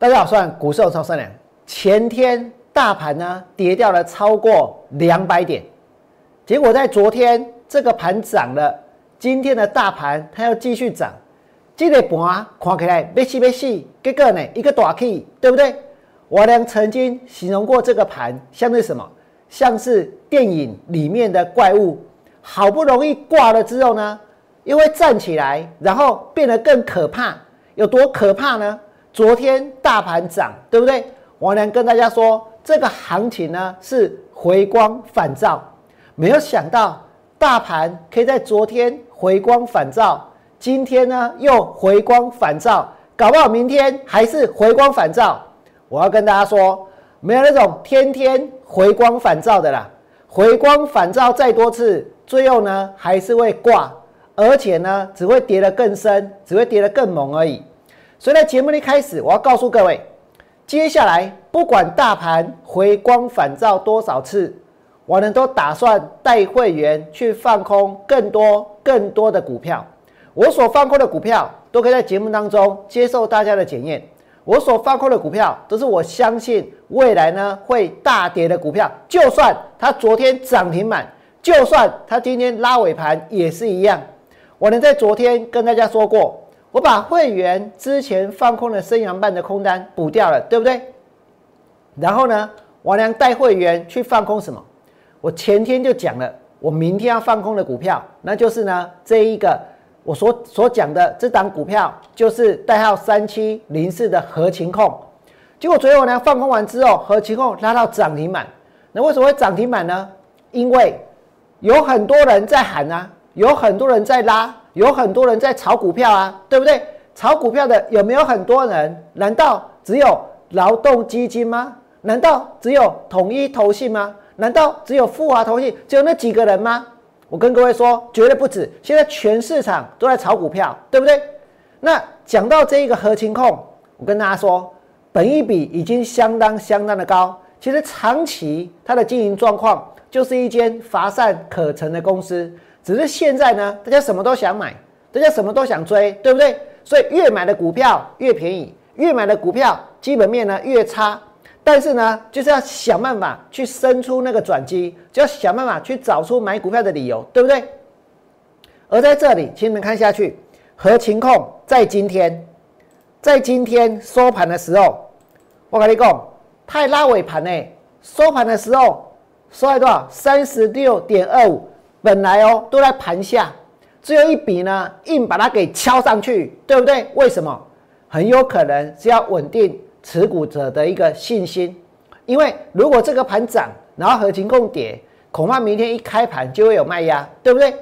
大家好，算股市超善良。前天大盘呢跌掉了超过两百点，结果在昨天这个盘涨了，今天的大盘它要继续涨。这个盘看起来要死要死，结果呢一个大 K，对不对？我俩曾经形容过这个盘像是什么？像是电影里面的怪物，好不容易挂了之后呢，又会站起来，然后变得更可怕。有多可怕呢？昨天大盘涨，对不对？我能跟大家说，这个行情呢是回光返照，没有想到大盘可以在昨天回光返照，今天呢又回光返照，搞不好明天还是回光返照。我要跟大家说，没有那种天天回光返照的啦，回光返照再多次，最后呢还是会挂，而且呢只会跌得更深，只会跌得更猛而已。所以在节目的一开始，我要告诉各位，接下来不管大盘回光返照多少次，我呢都打算带会员去放空更多更多的股票。我所放空的股票都可以在节目当中接受大家的检验。我所放空的股票都是我相信未来呢会大跌的股票，就算它昨天涨停板，就算它今天拉尾盘也是一样。我能在昨天跟大家说过。我把会员之前放空的升阳半的空单补掉了，对不对？然后呢，王良带会员去放空什么？我前天就讲了，我明天要放空的股票，那就是呢这一个我所所讲的这档股票，就是代号三七零四的合情控。结果昨天我呢放空完之后，合情控拉到涨停板。那为什么会涨停板呢？因为有很多人在喊啊，有很多人在拉。有很多人在炒股票啊，对不对？炒股票的有没有很多人？难道只有劳动基金吗？难道只有统一投信吗？难道只有富华投信只有那几个人吗？我跟各位说，绝对不止。现在全市场都在炒股票，对不对？那讲到这一个合情控，我跟大家说，本一比已经相当相当的高。其实长期它的经营状况就是一间乏善可陈的公司。只是现在呢，大家什么都想买，大家什么都想追，对不对？所以越买的股票越便宜，越买的股票基本面呢越差。但是呢，就是要想办法去生出那个转机，就要想办法去找出买股票的理由，对不对？而在这里，请你们看下去，和情控在今天，在今天收盘的时候，我跟你讲，太拉尾盘呢，收盘的时候收在多少？三十六点二五。本来哦都在盘下，只有一笔呢，硬把它给敲上去，对不对？为什么？很有可能是要稳定持股者的一个信心，因为如果这个盘涨，然后合情控跌，恐怕明天一开盘就会有卖压，对不对？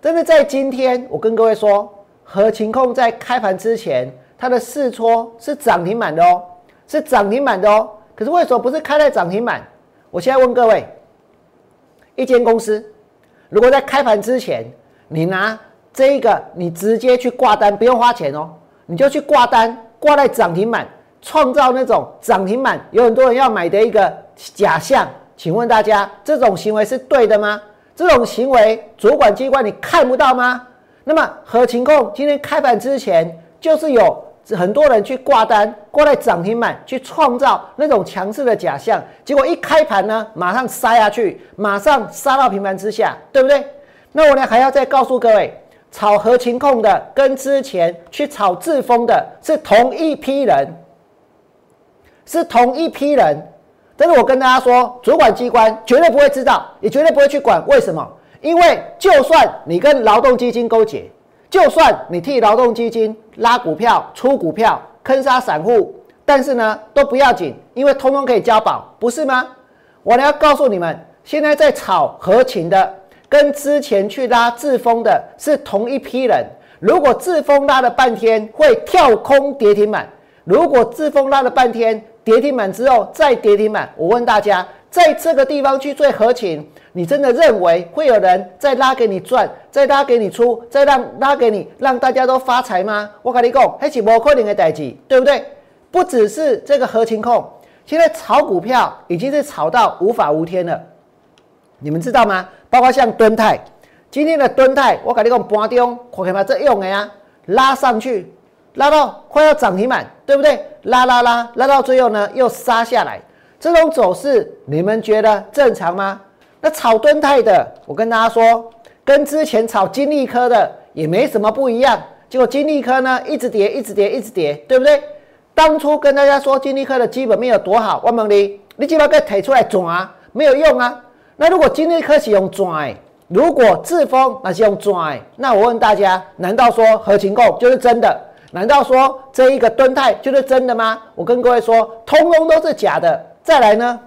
但是在今天，我跟各位说，合情控在开盘之前，它的试撮是涨停板的哦，是涨停板的哦。可是为什么不是开在涨停板？我现在问各位，一间公司。如果在开盘之前，你拿这一个，你直接去挂单，不用花钱哦，你就去挂单，挂在涨停板，创造那种涨停板有很多人要买的一个假象。请问大家，这种行为是对的吗？这种行为，主管机关你看不到吗？那么何情控今天开盘之前就是有。很多人去挂单，挂在涨停板，去创造那种强势的假象，结果一开盘呢，马上杀下去，马上杀到平盘之下，对不对？那我呢还要再告诉各位，炒合情控的跟之前去炒自封的是同一批人，是同一批人。但是我跟大家说，主管机关绝对不会知道，也绝对不会去管。为什么？因为就算你跟劳动基金勾结。就算你替劳动基金拉股票、出股票、坑杀散户，但是呢都不要紧，因为通通可以交保，不是吗？我呢要告诉你们，现在在炒合情的，跟之前去拉自封的是同一批人。如果自封拉了半天会跳空跌停板，如果自封拉了半天跌停板之后再跌停板，我问大家，在这个地方去做合情？你真的认为会有人再拉给你赚，再拉给你出，再让拉给你，让大家都发财吗？我跟你讲，还是不可能的代志，对不对？不只是这个合情控，现在炒股票已经是炒到无法无天了。你们知道吗？包括像敦泰，今天的敦泰，我跟你讲，盘中看看嘛，这用的呀，拉上去，拉到快要涨停板，对不对？拉拉拉拉到最后呢，又杀下来，这种走势你们觉得正常吗？那炒敦泰的，我跟大家说，跟之前炒金利科的也没什么不一样。结果金利科呢，一直跌，一直跌，一直跌，对不对？当初跟大家说金利科的基本面有多好，万蒙你，你只要给提出来转，没有用啊。那如果金利科是用转，如果智峰那是用转，那我问大家，难道说合情共就是真的？难道说这一个敦泰就是真的吗？我跟各位说，通通都是假的。再来呢，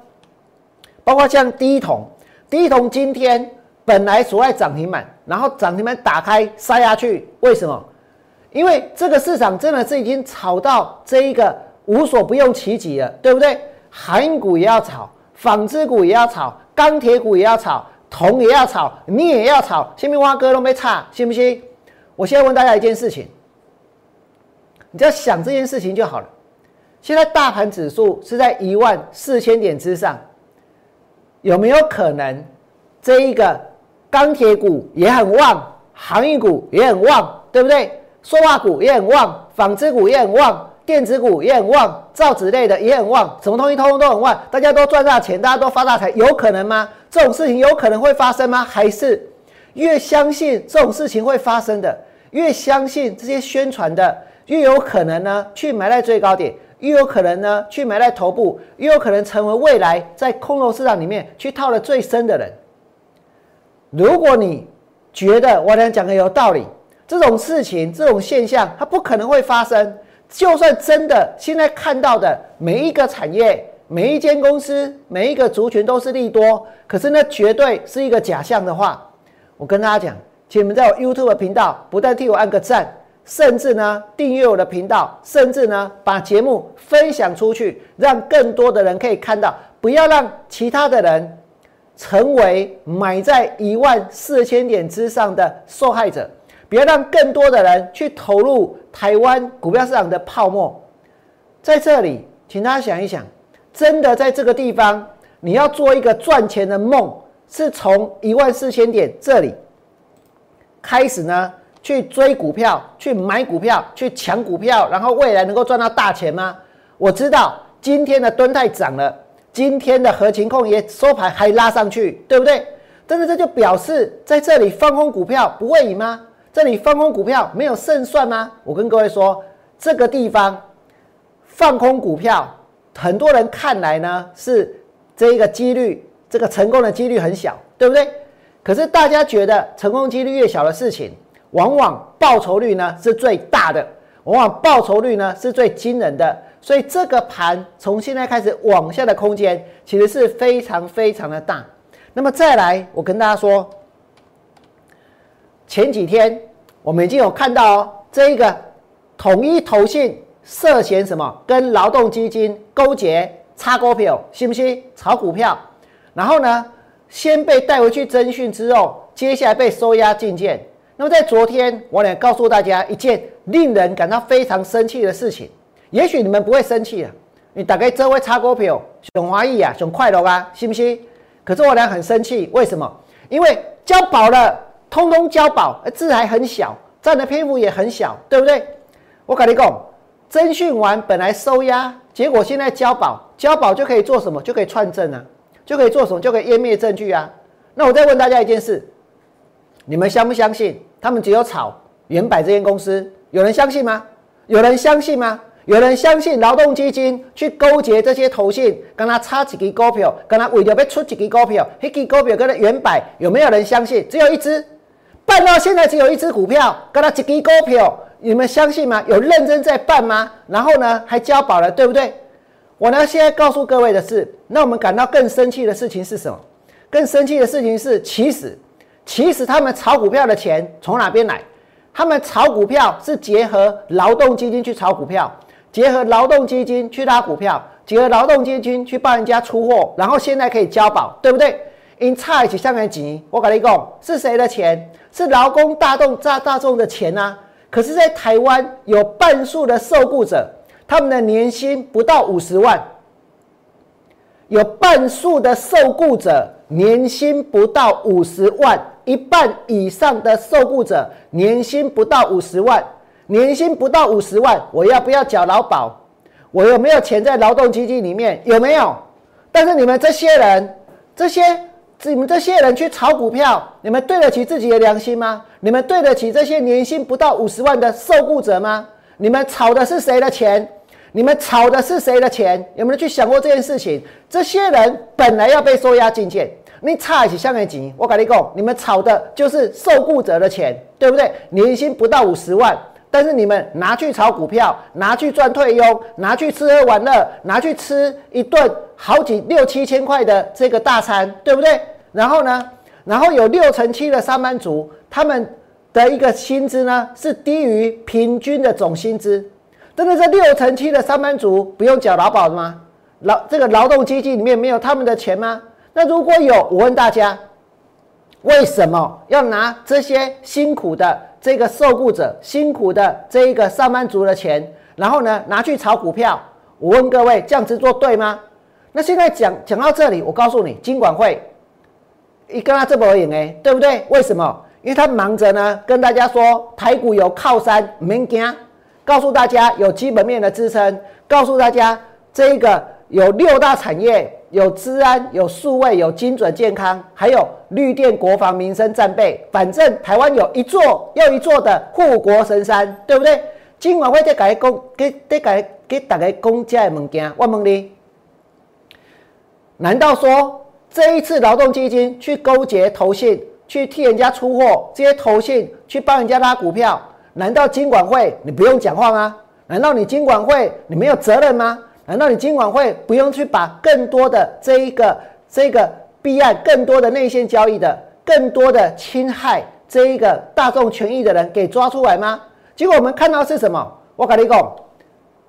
包括像第一桶。第一桶今天本来所在涨停板，然后涨停板打开杀下去，为什么？因为这个市场真的是已经炒到这一个无所不用其极了，对不对？航运股也要炒，纺织股也要炒，钢铁股也要炒，铜也要炒，你也要炒，新民花哥都没差，信不信？我现在问大家一件事情，你只要想这件事情就好了。现在大盘指数是在一万四千点之上。有没有可能，这一个钢铁股也很旺，航运股也很旺，对不对？塑化股也很旺，纺织股也很旺，电子股也很旺，造纸类的也很旺，什么东西通通都很旺，大家都赚大钱，大家都发大财，有可能吗？这种事情有可能会发生吗？还是越相信这种事情会发生的，越相信这些宣传的，越有可能呢？去买在最高点。越有可能呢，去买在头部，越有可能成为未来在空头市场里面去套的最深的人。如果你觉得我讲讲的有道理，这种事情、这种现象，它不可能会发生。就算真的，现在看到的每一个产业、每一间公司、每一个族群都是利多，可是那绝对是一个假象的话，我跟大家讲，请你们在我 YouTube 频道不但替我按个赞。甚至呢，订阅我的频道，甚至呢，把节目分享出去，让更多的人可以看到。不要让其他的人成为买在一万四千点之上的受害者。不要让更多的人去投入台湾股票市场的泡沫。在这里，请大家想一想，真的在这个地方，你要做一个赚钱的梦，是从一万四千点这里开始呢？去追股票，去买股票，去抢股票，然后未来能够赚到大钱吗？我知道今天的吨泰涨了，今天的合情控也收盘还拉上去，对不对？但是这就表示在这里放空股票不会赢吗？这里放空股票没有胜算吗？我跟各位说，这个地方放空股票，很多人看来呢是这一个几率，这个成功的几率很小，对不对？可是大家觉得成功几率越小的事情。往往报酬率呢是最大的，往往报酬率呢是最惊人的，所以这个盘从现在开始往下的空间其实是非常非常的大。那么再来，我跟大家说，前几天我们已经有看到哦，这一个统一投信涉嫌什么，跟劳动基金勾结插股票，信不信？炒股票，然后呢，先被带回去侦讯之后，接下来被收押进监。那么在昨天，我来告诉大家一件令人感到非常生气的事情。也许你们不会生气啊，你打开这位插股票，熊华裔啊，熊快乐啊，信不信？可是我俩很生气，为什么？因为交保了，通通交保，字还很小，占的篇幅也很小，对不对？我跟你讲，侦讯完本来收押，结果现在交保，交保就可以做什么？就可以串证啊，就可以做什么？就可以湮灭证据啊。那我再问大家一件事，你们相不相信？他们只有炒原百这间公司，有人相信吗？有人相信吗？有人相信劳动基金去勾结这些投信，跟他差几支股票，跟他为了要出几支股票，那支股票跟他原百有没有人相信？只有一只，办到现在只有一只股票，跟他几支股票，你们相信吗？有认真在办吗？然后呢，还交保了，对不对？我呢，现在告诉各位的是，那我们感到更生气的事情是什么？更生气的事情是，其实。其实他们炒股票的钱从哪边来？他们炒股票是结合劳动基金去炒股票，结合劳动基金去拉股票，结合劳动基金去帮人家出货，然后现在可以交保，对不对？因差一起下面几，我跟你讲，是谁的钱？是劳工大众大大众的钱啊！可是，在台湾有半数的受雇者，他们的年薪不到五十万，有半数的受雇者年薪不到五十万。一半以上的受雇者年薪不到五十万，年薪不到五十万，我要不要缴劳保？我有没有钱在劳动基金里面？有没有？但是你们这些人，这些你们这些人去炒股票，你们对得起自己的良心吗？你们对得起这些年薪不到五十万的受雇者吗？你们炒的是谁的钱？你们炒的是谁的钱？有没有去想过这件事情？这些人本来要被收押进监，你差起香港钱，我跟你讲，你们炒的就是受雇者的钱，对不对？年薪不到五十万。但是你们拿去炒股票，拿去赚退休，拿去吃喝玩乐，拿去吃一顿好几六七千块的这个大餐，对不对？然后呢，然后有六成七的上班族，他们的一个薪资呢是低于平均的总薪资。真的是六成七的上班族不用缴劳保的吗？劳这个劳动基金里面没有他们的钱吗？那如果有，我问大家，为什么要拿这些辛苦的？这个受雇者辛苦的这一个上班族的钱，然后呢拿去炒股票，我问各位这样子做对吗？那现在讲讲到这里，我告诉你，金管会一跟他这么而言哎，对不对？为什么？因为他忙着呢跟大家说台股有靠山，免惊，告诉大家有基本面的支撑，告诉大家这一个有六大产业。有治安，有数位，有精准健康，还有绿电、国防、民生战备。反正台湾有一座又一座的护国神山，对不对？今晚会再改公，给再改给大家公家的物件。我问你，难道说这一次劳动基金去勾结投信，去替人家出货，这些投信去帮人家拉股票，难道金管会你不用讲话吗？难道你金管会你没有责任吗？难道你今晚会不用去把更多的这一个这个弊案、更多的内线交易的、更多的侵害这一个大众权益的人给抓出来吗？结果我们看到是什么？我跟你讲，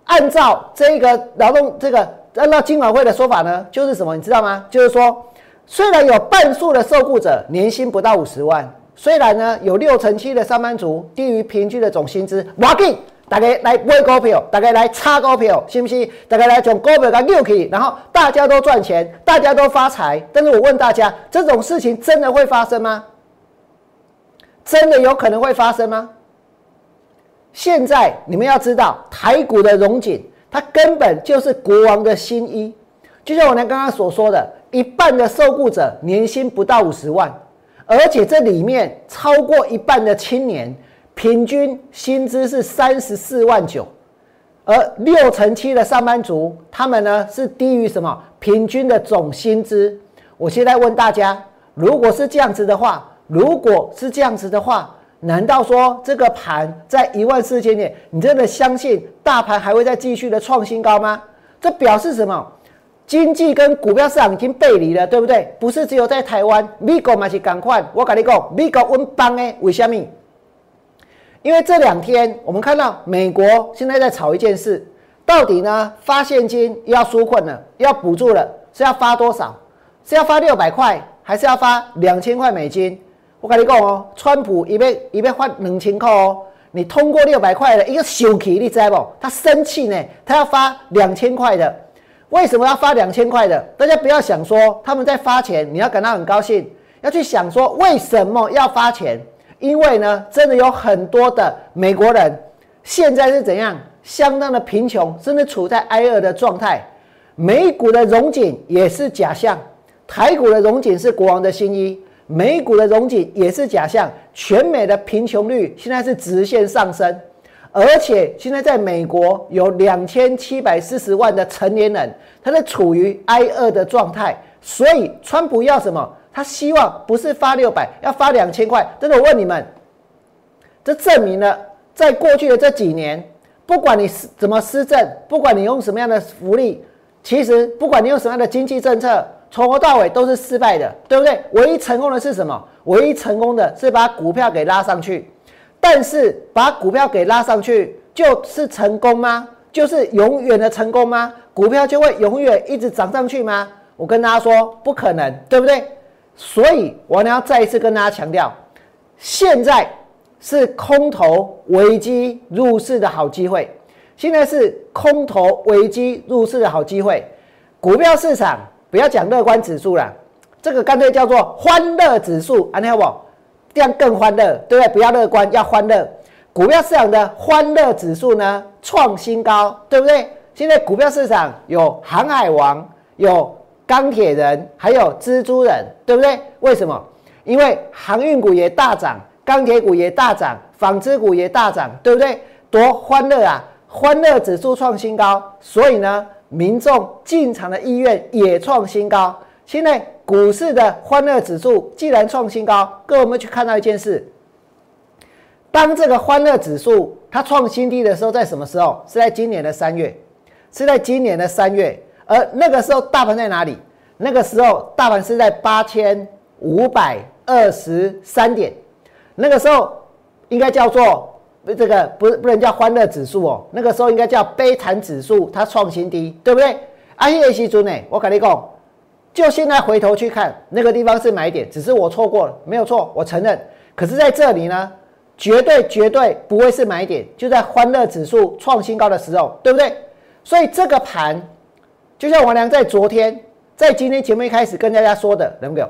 按照这个劳动这个按照金管会的说法呢，就是什么？你知道吗？就是说，虽然有半数的受雇者年薪不到五十万，虽然呢有六成七的上班族低于平均的总薪资，我给。大家来买股票，大家来炒股票，是不是？大家来从股票给扭起，然后大家都赚钱，大家都发财。但是我问大家，这种事情真的会发生吗？真的有可能会发生吗？现在你们要知道，台股的融景，它根本就是国王的新衣。就像我刚刚所说的，一半的受雇者年薪不到五十万，而且这里面超过一半的青年。平均薪资是三十四万九，而六成七的上班族，他们呢是低于什么平均的总薪资？我现在问大家，如果是这样子的话，如果是这样子的话，难道说这个盘在一万四千点，你真的相信大盘还会再继续的创新高吗？这表示什么？经济跟股票市场已经背离了，对不对？不是只有在台湾，美国嘛是赶快。我跟你讲，美国温邦诶，为什么？因为这两天我们看到美国现在在炒一件事，到底呢发现金要纾困了，要补助了，是要发多少？是要发六百块，还是要发两千块美金？我跟你讲哦，川普一边一边发两千块哦，你通过六百块的一个生气，你知不？他生气呢，他要发两千块的，为什么要发两千块的？大家不要想说他们在发钱，你要感到很高兴，要去想说为什么要发钱？因为呢，真的有很多的美国人现在是怎样，相当的贫穷，甚至处在挨饿的状态。美股的融景也是假象，台股的融景是国王的新衣，美股的融景也是假象。全美的贫穷率现在是直线上升，而且现在在美国有两千七百四十万的成年人，他是处于挨饿的状态。所以，川普要什么？他希望不是发六百，要发两千块。但是我问你们，这证明了在过去的这几年，不管你是怎么施政，不管你用什么样的福利，其实不管你用什么样的经济政策，从头到尾都是失败的，对不对？唯一成功的是什么？唯一成功的是把股票给拉上去。但是把股票给拉上去就是成功吗？就是永远的成功吗？股票就会永远一直涨上去吗？我跟大家说，不可能，对不对？所以，我呢要再一次跟大家强调，现在是空头危机入市的好机会。现在是空头危机入市的好机会。股票市场不要讲乐观指数了，这个干脆叫做欢乐指数，安利好不？这样更欢乐，对不对？不要乐观，要欢乐。股票市场的欢乐指数呢创新高，对不对？现在股票市场有航海王，有钢铁人，还有蜘蛛人，对不对？为什么？因为航运股也大涨，钢铁股也大涨，纺织股也大涨，对不对？多欢乐啊！欢乐指数创新高，所以呢，民众进场的意愿也创新高。现在股市的欢乐指数既然创新高，各位我们去看到一件事：当这个欢乐指数它创新低的时候，在什么时候？是在今年的三月，是在今年的三月。而那个时候大盘在哪里？那个时候大盘是在八千五百二十三点，那个时候应该叫做这个不不能叫欢乐指数哦，那个时候应该叫悲惨指数，它创新低，对不对？阿耶西尊呢？我跟你讲。就现在回头去看，那个地方是买点，只是我错过了，没有错，我承认。可是在这里呢，绝对绝对不会是买点，就在欢乐指数创新高的时候，对不对？所以这个盘，就像王良在昨天，在今天节目一开始跟大家说的，能不能？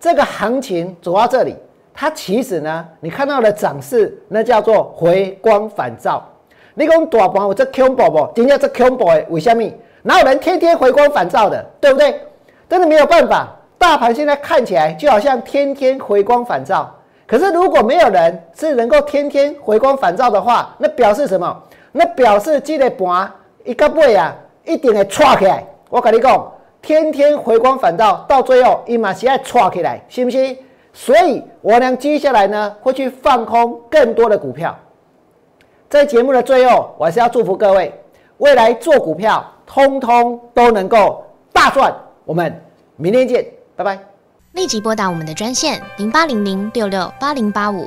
这个行情走到这里，它其实呢，你看到的涨势，那叫做回光返照。你讲大盘我这 combo 不？今天这 combo 为什么？哪有人天天回光返照的，对不对？真的没有办法，大盘现在看起来就好像天天回光返照。可是如果没有人是能够天天回光返照的话，那表示什么？那表示这个盘一个尾啊，一定会窜起来。我跟你讲，天天回光返照，到最后伊嘛是要窜起来，信不信？所以我俩接下来呢会去放空更多的股票。在节目的最后，我还是要祝福各位，未来做股票通通都能够大赚。我们明天见，拜拜。立即拨打我们的专线零八零零六六八零八五